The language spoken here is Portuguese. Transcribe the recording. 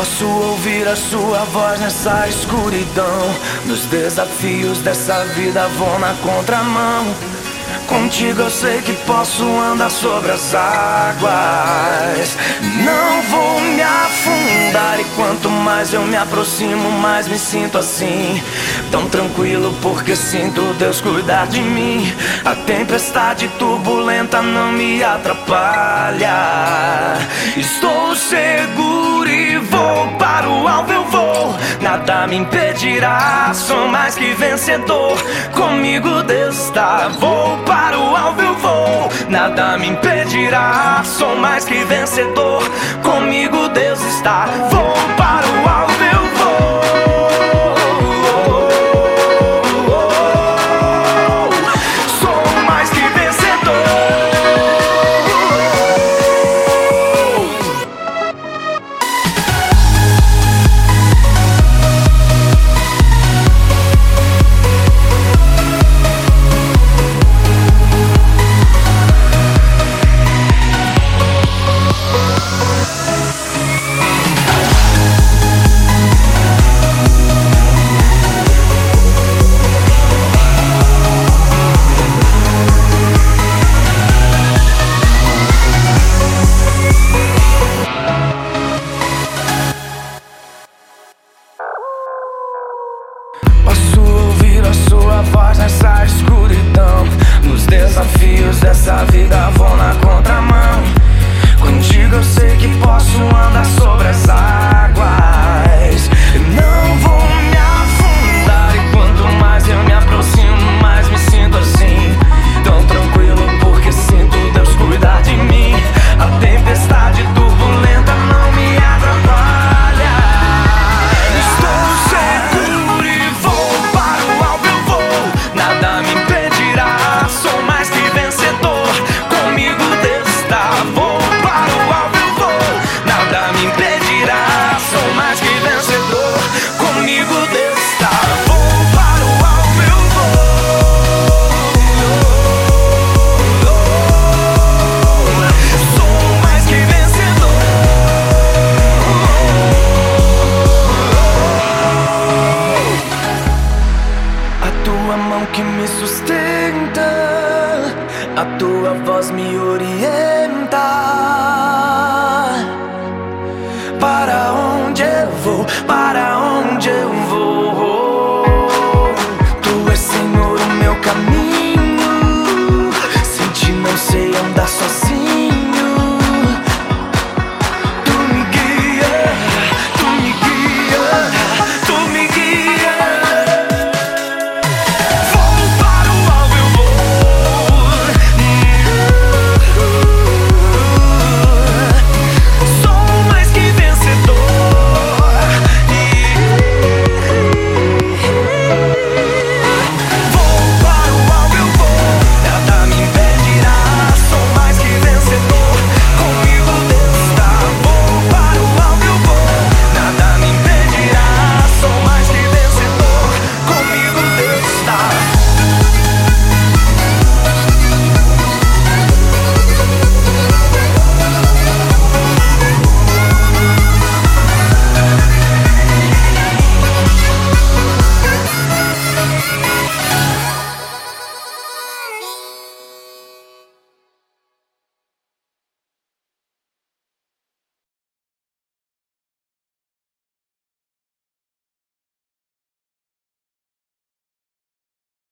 Posso ouvir a sua voz nessa escuridão. Nos desafios dessa vida vou na contramão. Contigo eu sei que posso andar sobre as águas. Não vou me afundar. Quanto mais eu me aproximo, mais me sinto assim. Tão tranquilo porque sinto Deus cuidar de mim. A tempestade turbulenta não me atrapalha. Estou seguro e vou para o alvo. Eu vou, nada me impedirá. Sou mais que vencedor. Comigo Deus está. Vou para o alvo. Nada me impedirá. Sou mais que vencedor. Comigo Deus está. Vou desafios dessa vida vou na contramão. A tua voz me orienta. Para onde eu vou, para onde eu vou.